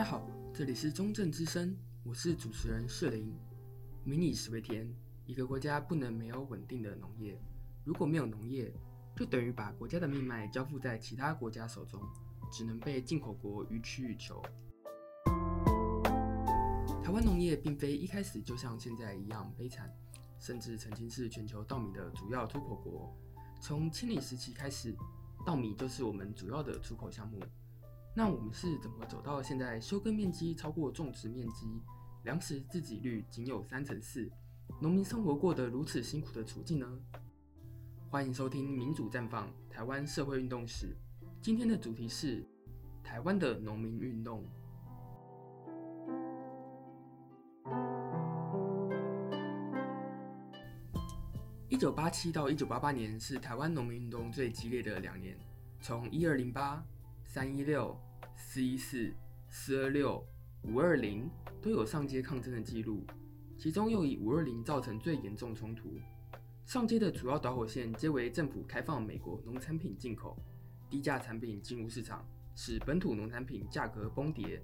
大家好，这里是中正之声，我是主持人社林。民以食为天，一个国家不能没有稳定的农业。如果没有农业，就等于把国家的命脉交付在其他国家手中，只能被进口国予取予求。台湾农业并非一开始就像现在一样悲惨，甚至曾经是全球稻米的主要出口国。从清领时期开始，稻米就是我们主要的出口项目。那我们是怎么走到现在休耕面积超过种植面积，粮食自给率仅有三成四，农民生活过得如此辛苦的处境呢？欢迎收听《民主绽放：台湾社会运动史》，今天的主题是台湾的农民运动。一九八七到一九八八年是台湾农民运动最激烈的两年，从一二零八。三一六、四一四、四二六、五二零都有上街抗争的记录，其中又以五二零造成最严重冲突。上街的主要导火线皆为政府开放美国农产品进口，低价产品进入市场，使本土农产品价格崩跌。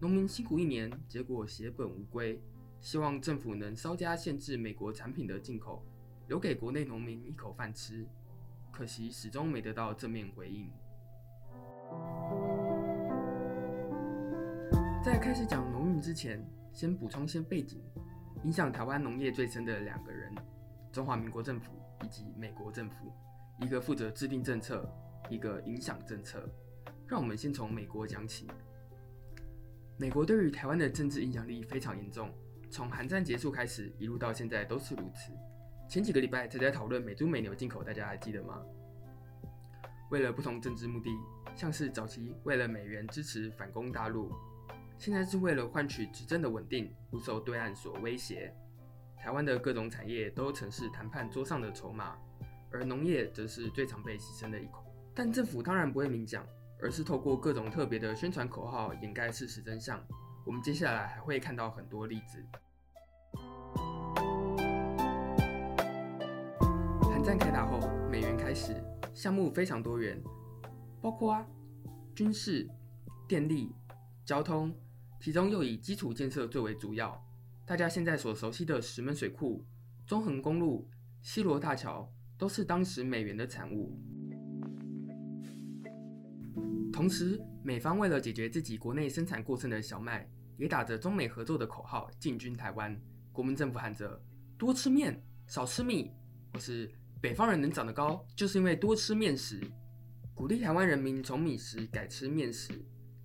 农民辛苦一年，结果血本无归。希望政府能稍加限制美国产品的进口，留给国内农民一口饭吃。可惜始终没得到正面回应。在开始讲农运之前，先补充些背景。影响台湾农业最深的两个人：中华民国政府以及美国政府。一个负责制定政策，一个影响政策。让我们先从美国讲起。美国对于台湾的政治影响力非常严重，从韩战结束开始，一路到现在都是如此。前几个礼拜才在讨论美猪美牛进口，大家还记得吗？为了不同政治目的，像是早期为了美元支持反攻大陆。现在是为了换取执政的稳定，不受对岸所威胁。台湾的各种产业都曾是谈判桌上的筹码，而农业则是最常被牺牲的一口。但政府当然不会明讲，而是透过各种特别的宣传口号掩盖事实真相。我们接下来还会看到很多例子。韩战开打后，美元开始，项目非常多元，包括啊，军事、电力、交通。其中又以基础建设最为主要，大家现在所熟悉的石门水库、中横公路、西螺大桥，都是当时美元的产物。同时，美方为了解决自己国内生产过剩的小麦，也打着中美合作的口号进军台湾。国民政府喊着“多吃面，少吃米”，或是“北方人能长得高，就是因为多吃面食”，鼓励台湾人民从米食改吃面食。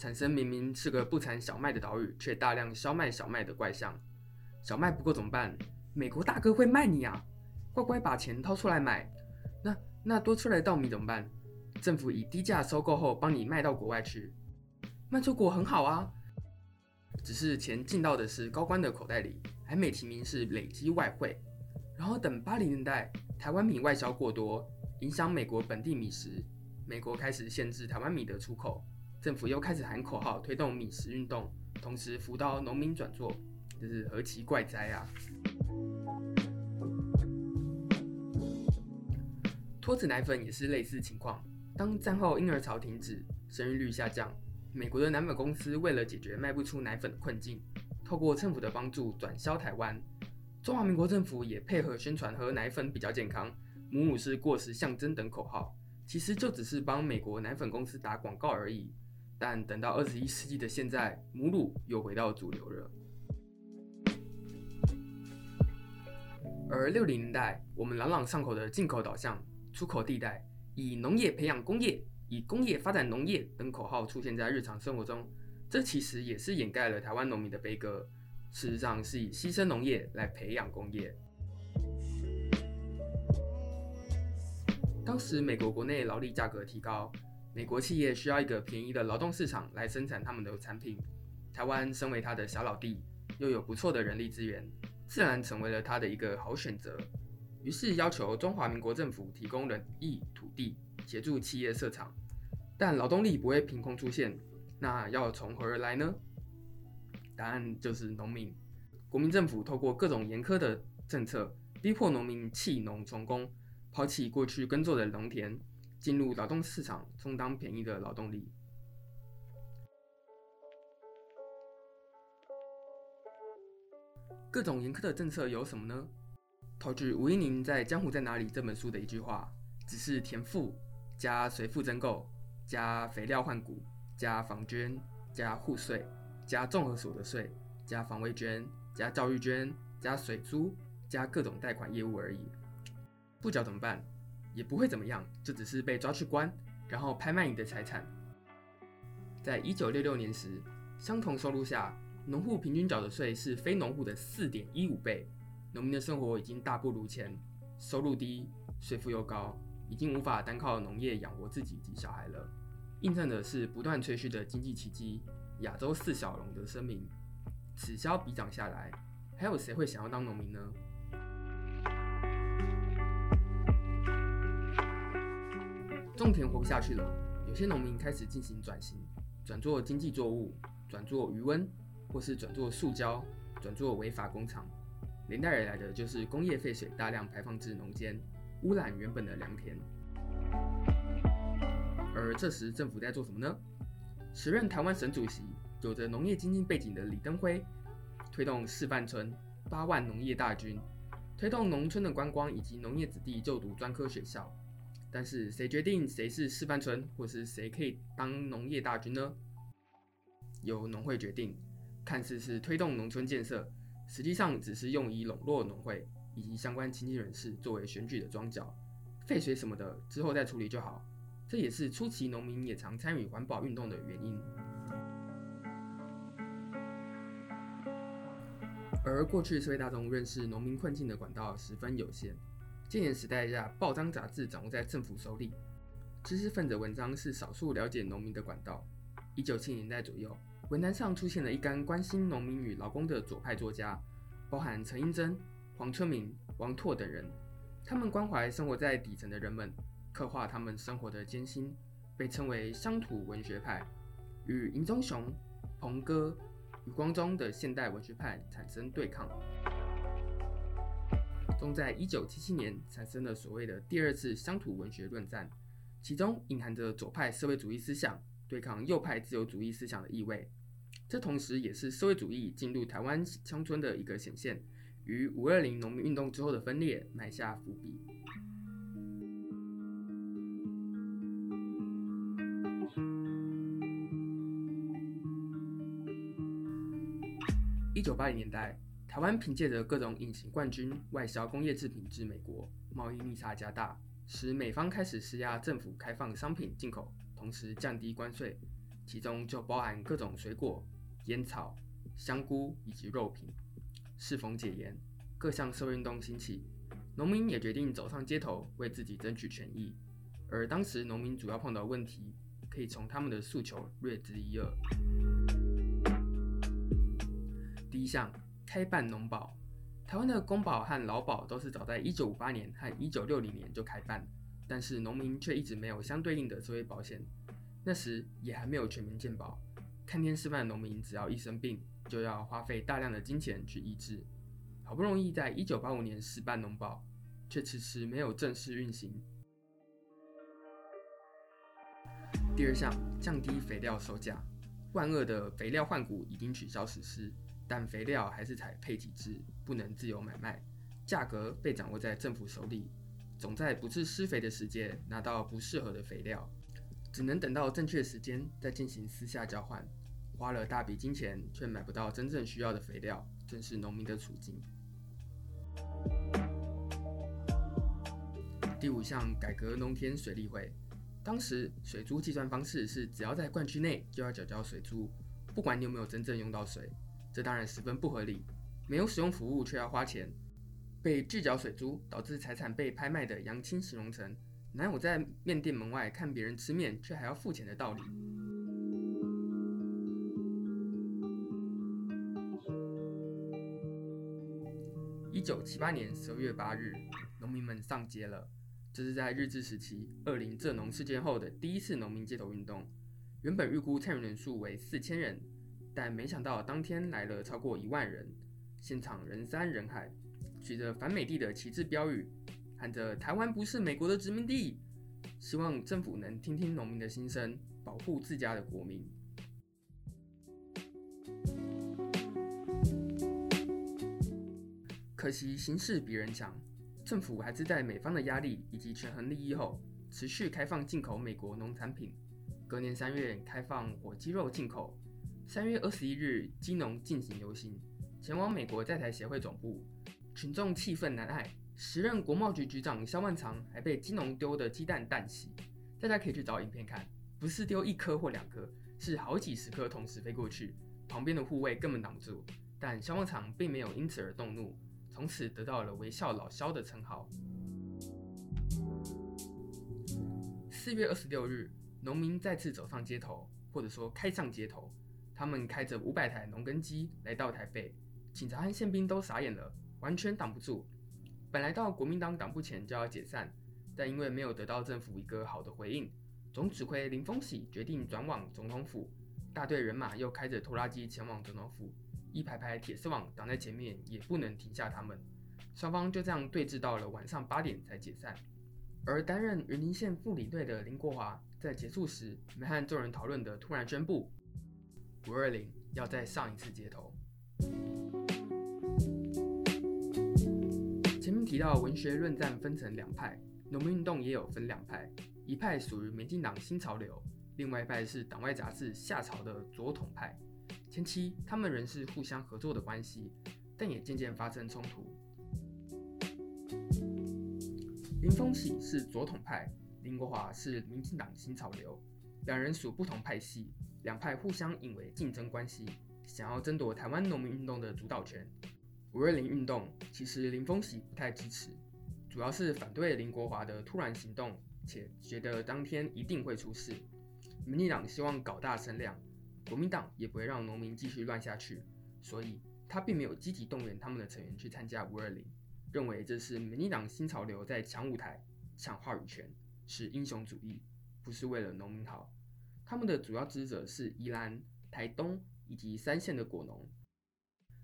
产生明明是个不产小麦的岛屿，却大量销卖小麦的怪象。小麦不够怎么办？美国大哥会卖你啊！乖乖把钱掏出来买。那那多出来的稻米怎么办？政府以低价收购后，帮你卖到国外去。卖出国很好啊，只是钱进到的是高官的口袋里，还美其名是累积外汇。然后等八零年代，台湾米外销过多，影响美国本地米食，美国开始限制台湾米的出口。政府又开始喊口号，推动米食运动，同时辅导农民转作，这是何其怪哉啊！脱脂奶粉也是类似情况。当战后婴儿潮停止，生育率下降，美国的奶粉公司为了解决卖不出奶粉的困境，透过政府的帮助转销台湾。中华民国政府也配合宣传喝奶粉比较健康，母乳是过时象征等口号，其实就只是帮美国奶粉公司打广告而已。但等到二十一世纪的现在，母乳又回到主流了。而六零年代，我们朗朗上口的进口导向、出口地带，以农业培养工业、以工业发展农业等口号出现在日常生活中，这其实也是掩盖了台湾农民的悲歌。事实上，是以牺牲农业来培养工业。当时，美国国内劳力价格提高。美国企业需要一个便宜的劳动市场来生产他们的产品，台湾身为他的小老弟，又有不错的人力资源，自然成为了他的一个好选择。于是要求中华民国政府提供人力、土地，协助企业设厂。但劳动力不会凭空出现，那要从何而来呢？答案就是农民。国民政府透过各种严苛的政策，逼迫农民弃农从工，抛弃过去耕作的农田。进入劳动市场充当便宜的劳动力。各种严苛的政策有什么呢？投句吴一宁在《江湖在哪里》这本书的一句话：“只是田赋加随赋增购加肥料换股加房捐加户税加综合所得税加防卫捐加教育捐加水租加各种贷款业务而已。”不缴怎么办？也不会怎么样，就只是被抓去关，然后拍卖你的财产。在一九六六年时，相同收入下，农户平均缴的税是非农户的四点一五倍。农民的生活已经大不如前，收入低，税负又高，已经无法单靠农业养活自己及小孩了。印证的是不断吹嘘的经济奇迹——亚洲四小龙的声明。此消彼长下来，还有谁会想要当农民呢？种田活不下去了，有些农民开始进行转型。转做经济作物，转做鱼塭，或是转做塑胶，转做违法工厂，连带而来的就是工业废水大量排放至农间，污染原本的良田。而这时政府在做什么呢？时任台湾省主席、有着农业经济背景的李登辉，推动示范村八万农业大军，推动农村的观光以及农业子弟就读专科学校。但是谁决定谁是示范村，或是谁可以当农业大军呢？由农会决定，看似是推动农村建设，实际上只是用以笼络农会以及相关经济人士作为选举的庄脚，废水什么的之后再处理就好。这也是初期农民也常参与环保运动的原因。而过去社会大众认识农民困境的管道十分有限。戒严时代下，报章杂志掌握在政府手里，知识分子文章是少数了解农民的管道。一九七零年代左右，文坛上出现了一干关心农民与劳工的左派作家，包含陈英珍、黄春明、王拓等人。他们关怀生活在底层的人们，刻画他们生活的艰辛，被称为乡土文学派，与银中雄、鹏哥、余光中的现代文学派产生对抗。终在一九七七年产生了所谓的第二次乡土文学论战，其中隐含着左派社会主义思想对抗右派自由主义思想的意味。这同时也是社会主义进入台湾乡村的一个显现，于五二零农民运动之后的分裂埋下伏笔。一九八零年代。台湾凭借着各种隐形冠军外销工业制品至美国，贸易逆差加大，使美方开始施压政府开放商品进口，同时降低关税，其中就包含各种水果、烟草、香菇以及肉品。适逢解严，各项社会运动兴起，农民也决定走上街头为自己争取权益。而当时农民主要碰到的问题，可以从他们的诉求略知一二。第一项。开办农保，台湾的公保和劳保都是早在一九五八年和一九六零年就开办，但是农民却一直没有相对应的社会保险。那时也还没有全民健保，看天吃饭的农民只要一生病，就要花费大量的金钱去医治。好不容易在一九八五年试办农保，却迟迟没有正式运行。第二项，降低肥料售价，万恶的肥料换谷已经取消实施。但肥料还是采配给制，不能自由买卖，价格被掌握在政府手里，总在不是施肥的时节拿到不适合的肥料，只能等到正确时间再进行私下交换，花了大笔金钱却买不到真正需要的肥料，正是农民的处境。第五项，改革农田水利会，当时水租计算方式是只要在灌区内就要缴交水租，不管你有没有真正用到水。这当然十分不合理，没有使用服务却要花钱，被拒缴水租，导致财产被拍卖的杨青形容成哪有在面店门外看别人吃面却还要付钱的道理？一九七八年十二月八日，农民们上街了，这是在日治时期二林蔗农事件后的第一次农民街头运动，原本预估参与人数为四千人。但没想到，当天来了超过一万人，现场人山人海，举着反美帝的旗帜标语，喊着“台湾不是美国的殖民地”，希望政府能听听农民的心声，保护自家的国民。可惜形势比人强，政府还是在美方的压力以及权衡利益后，持续开放进口美国农产品。隔年三月开放火鸡肉进口。三月二十一日，金农进行游行，前往美国在台协会总部，群众气愤难耐。时任国贸局局长萧万长还被金农丢的鸡蛋弹袭，大家可以去找影片看，不是丢一颗或两颗，是好几十颗同时飞过去，旁边的护卫根本挡不住。但萧万长并没有因此而动怒，从此得到了“微笑老萧”的称号。四月二十六日，农民再次走上街头，或者说开上街头。他们开着五百台农耕机来到台北，警察和宪兵都傻眼了，完全挡不住。本来到国民党党部前就要解散，但因为没有得到政府一个好的回应，总指挥林丰喜决定转往总统府，大队人马又开着拖拉机前往总统府，一排排铁丝网挡在前面，也不能停下他们。双方就这样对峙到了晚上八点才解散。而担任云林县副领队的林国华在结束时没和众人讨论的，突然宣布。五二零要再上一次街头。前面提到文学论战分成两派，农民运动也有分两派，一派属于民进党新潮流，另外一派是党外杂志夏潮的左统派。前期他们仍是互相合作的关系，但也渐渐发生冲突。林丰喜是左统派，林国华是民进党新潮流，两人属不同派系。两派互相引为竞争关系，想要争夺台湾农民运动的主导权。五二零运动其实林丰喜不太支持，主要是反对林国华的突然行动，且觉得当天一定会出事。民进党希望搞大声量，国民党也不会让农民继续乱下去，所以他并没有积极动员他们的成员去参加五二零，认为这是民进党新潮流在抢舞台、抢话语权，是英雄主义，不是为了农民好。他们的主要支持者是宜兰、台东以及三县的果农。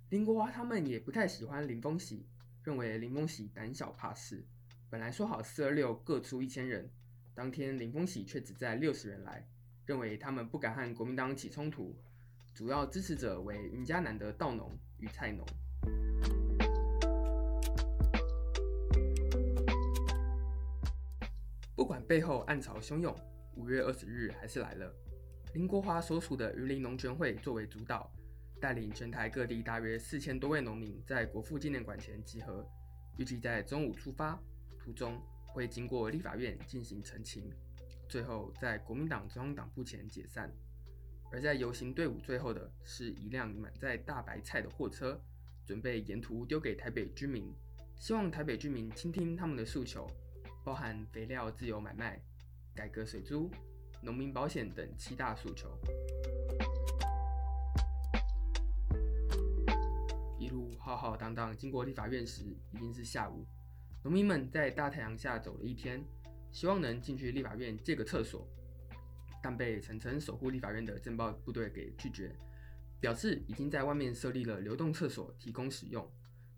林国华他们也不太喜欢林丰喜，认为林丰喜胆小怕事。本来说好四二六各出一千人，当天林丰喜却只带六十人来，认为他们不敢和国民党起冲突。主要支持者为云嘉南的稻农与菜农。不管背后暗潮汹涌。五月二十日还是来了。林国华所属的云林农权会作为主导，带领全台各地大约四千多位农民在国父纪念馆前集合，预计在中午出发，途中会经过立法院进行澄清，最后在国民党中央党部前解散。而在游行队伍最后的是一辆满载大白菜的货车，准备沿途丢给台北居民，希望台北居民倾听他们的诉求，包含肥料自由买卖。改革水租、农民保险等七大诉求。一路浩浩荡荡经过立法院时，已经是下午。农民们在大太阳下走了一天，希望能进去立法院借个厕所，但被层层守护立法院的镇暴部队给拒绝，表示已经在外面设立了流动厕所提供使用。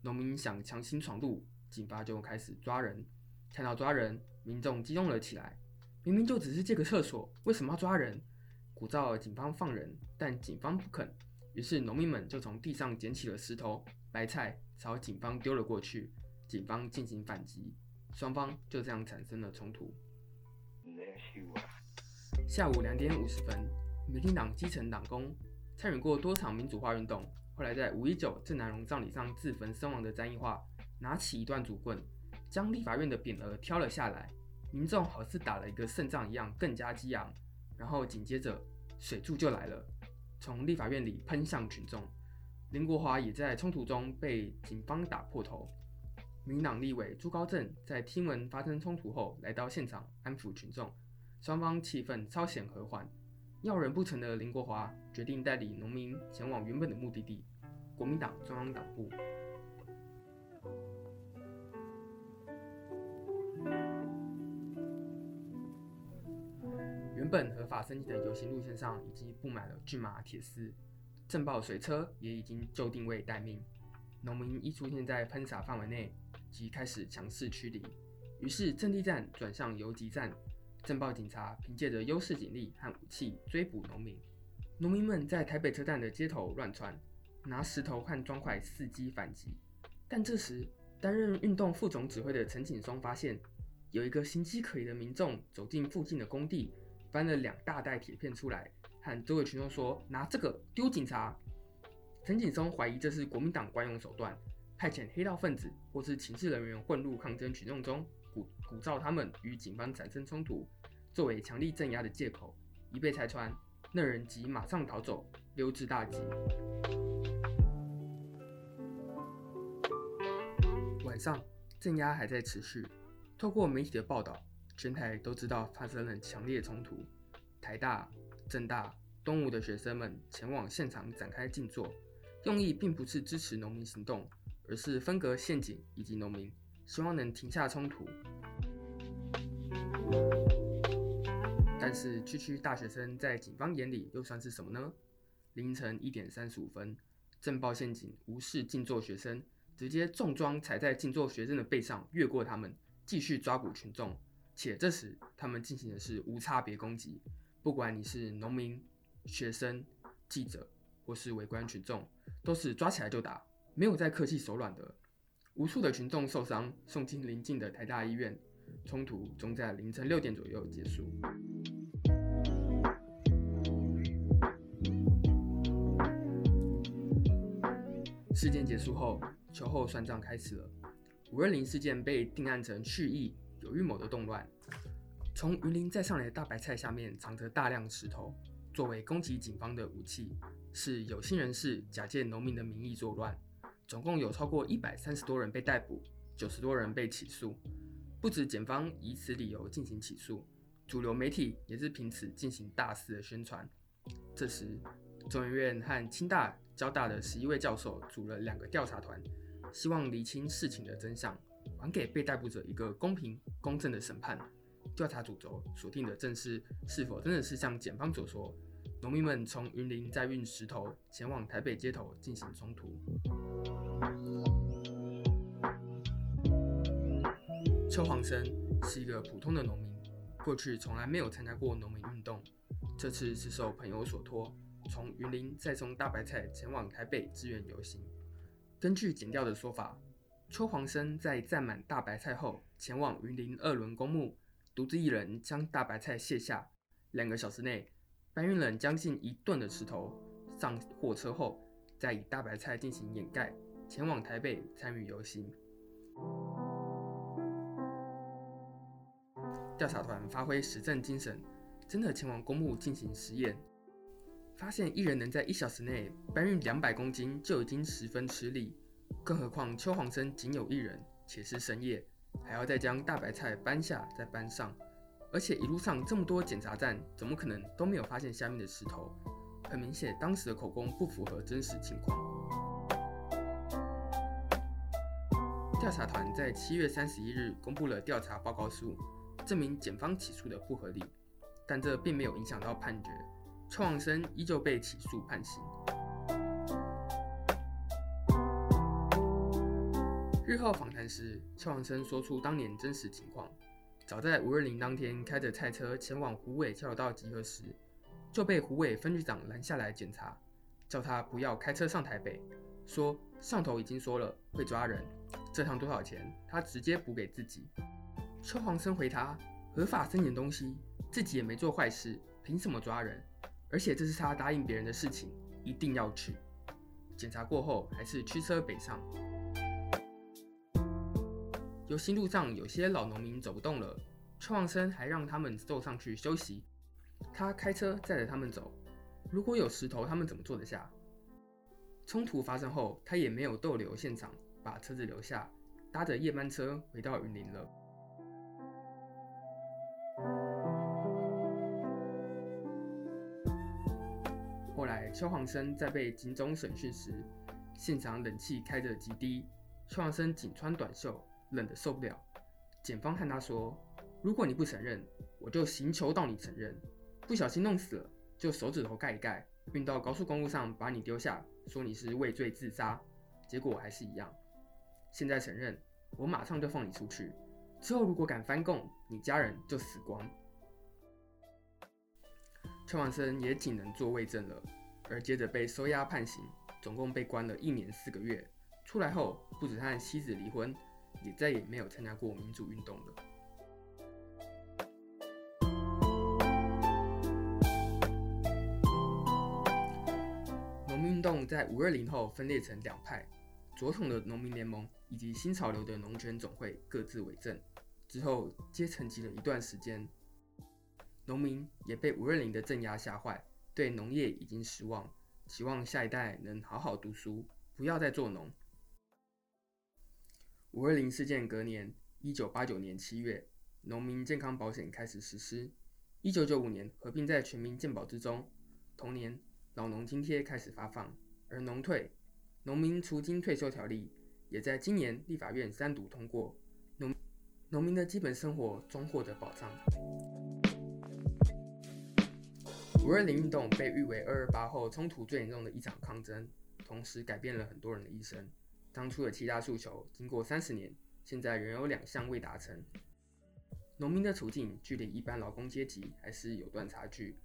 农民想强行闯入，警方就开始抓人。看到抓人，民众激动了起来。明明就只是借个厕所，为什么要抓人？鼓噪警方放人，但警方不肯。于是农民们就从地上捡起了石头、白菜，朝警方丢了过去。警方进行反击，双方就这样产生了冲突。下午两点五十分，民进党基层党工参与过多场民主化运动，后来在五一九郑南榕葬礼上自焚身亡的詹益樺，拿起一段竹棍，将立法院的匾额挑了下来。民众好似打了一个胜仗一样，更加激昂。然后紧接着水柱就来了，从立法院里喷向群众。林国华也在冲突中被警方打破头。民党立委朱高正在听闻发生冲突后，来到现场安抚群众，双方气氛稍显和缓。要人不成的林国华决定带领农民前往原本的目的地——国民党中央党部。本合法申请的游行路线上已经布满了骏马铁丝，镇暴水车也已经就定位待命。农民一出现在喷洒范围内，即开始强势驱离。于是阵地战转向游击战，镇暴警察凭借着优势警力和武器追捕农民。农民们在台北车站的街头乱窜，拿石头和砖块伺机反击。但这时，担任运动副总指挥的陈景松发现，有一个形迹可疑的民众走进附近的工地，搬了两大袋铁片出来，和周围群众说：“拿这个丢警察。”陈景松怀疑这是国民党惯用手段，派遣黑道分子或是情治人员混入抗争群众中，鼓鼓噪他们与警方产生冲突，作为强力镇压的借口。一被拆穿，那人即马上逃走，溜之大吉。晚上，镇压还在持续。透过媒体的报道，全台都知道发生了强烈冲突。台大、政大、东吴的学生们前往现场展开静坐，用意并不是支持农民行动，而是分隔县警以及农民，希望能停下冲突。但是，区区大学生在警方眼里又算是什么呢？凌晨一点三十五分，政暴县警无视静坐学生。直接重装踩在静坐学生的背上，越过他们，继续抓捕群众。且这时他们进行的是无差别攻击，不管你是农民、学生、记者或是围观群众，都是抓起来就打，没有再客气手软的。无数的群众受伤，送进邻近的台大医院。冲突终在凌晨六点左右结束。事件结束后。秋后算账开始了。五二零事件被定案成蓄意有预谋的动乱。从云林再上来的大白菜下面藏着大量石头，作为攻击警方的武器。是有心人士假借农民的名义作乱。总共有超过一百三十多人被逮捕，九十多人被起诉。不止检方以此理由进行起诉，主流媒体也是凭此进行大肆的宣传。这时，中研院和清大、交大的十一位教授组了两个调查团。希望厘清事情的真相，还给被逮捕者一个公平公正的审判。调查主轴锁定的正是是否真的是像检方所说，农民们从云林再运石头前往台北街头进行冲突。邱黄生是一个普通的农民，过去从来没有参加过农民运动，这次是受朋友所托，从云林再送大白菜前往台北支援游行。根据检调的说法，邱黄生在载满大白菜后，前往云林二仑公墓，独自一人将大白菜卸下。两个小时内，搬运了将近一吨的石头，上货车后，再以大白菜进行掩盖，前往台北参与游行。调查团发挥实证精神，真的前往公墓进行实验。发现一人能在一小时内搬运两百公斤就已经十分吃力，更何况邱黄生仅有一人，且是深夜，还要再将大白菜搬下再搬上，而且一路上这么多检查站，怎么可能都没有发现下面的石头？很明显，当时的口供不符合真实情况。调查团在七月三十一日公布了调查报告书，证明检方起诉的不合理，但这并没有影响到判决。邱黄生依旧被起诉判刑。日后访谈时，邱黄生说出当年真实情况：早在五二零当天，开着菜车前往虎尾交流道集合时，就被虎尾分局长拦下来检查，叫他不要开车上台北，说上头已经说了会抓人，这趟多少钱，他直接补给自己。邱黄生回答：合法申请东西，自己也没做坏事，凭什么抓人？而且这是他答应别人的事情，一定要去。检查过后，还是驱车北上。游行路上有些老农民走不动了，邱黄生还让他们坐上去休息。他开车载着他们走。如果有石头，他们怎么坐得下？冲突发生后，他也没有逗留现场，把车子留下，搭着夜班车回到云林了。后来邱黄生在被警总审讯时，现场冷气开得极低，邱黄生仅穿短袖，冷得受不了。检方和他说：“如果你不承认，我就刑求到你承认。不小心弄死了，就手指头盖一盖，运到高速公路上把你丢下，说你是畏罪自杀。结果还是一样。现在承认，我马上就放你出去。之后如果敢翻供，你家人就死光。”邱黄生也仅能做伪证了。而接着被收押判刑，总共被关了一年四个月，出来后，不止和妻子离婚，也再也没有参加过民主运动了。农民运动在五二零后分裂成两派，左统的农民联盟以及新潮流的农权总会各自为政。之后，皆沉寂了一段时间，农民也被五二零的镇压吓坏，对农业已经失望，希望下一代能好好读书，不要再做农。五二零事件隔年，一九八九年七月，农民健康保险开始实施。一九九五年合并在全民健保之中。同年，老农津贴开始发放，而农退、农民除金退休条例也在今年立法院三读通过，农农民的基本生活终获得保障。五二零运动被誉为二二八后冲突最严重的一场抗争，同时改变了很多人的一生。当初的七大诉求，经过三十年，现在仍有两项未达成。农民的处境距离一般劳工阶级还是有段差距。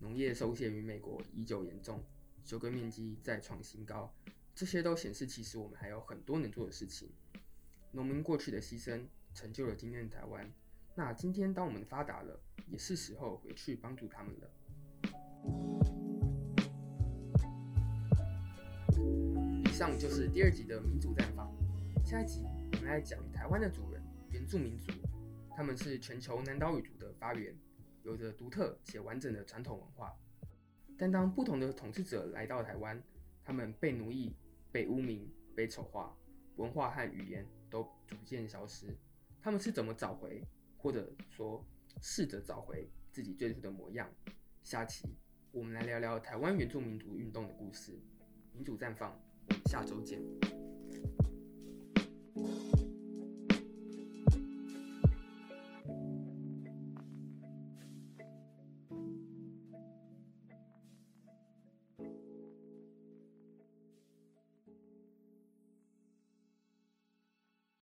农业受限于美国依旧严重，休耕面积再创新高，这些都显示其实我们还有很多能做的事情。农民过去的牺牲，成就了今天的台湾。那今天当我们发达了，也是时候回去帮助他们了。上就是第二集的民主战况。下一集我们来讲台湾的主人——原住民族。他们是全球南岛语族的发源，有着独特且完整的传统文化。但当不同的统治者来到台湾，他们被奴役、被污名、被丑化，文化和语言都逐渐消失。他们是怎么找回，或者说试着找回自己最初的模样？下期我们来聊聊台湾原住民族运动的故事。民主绽放。下周见。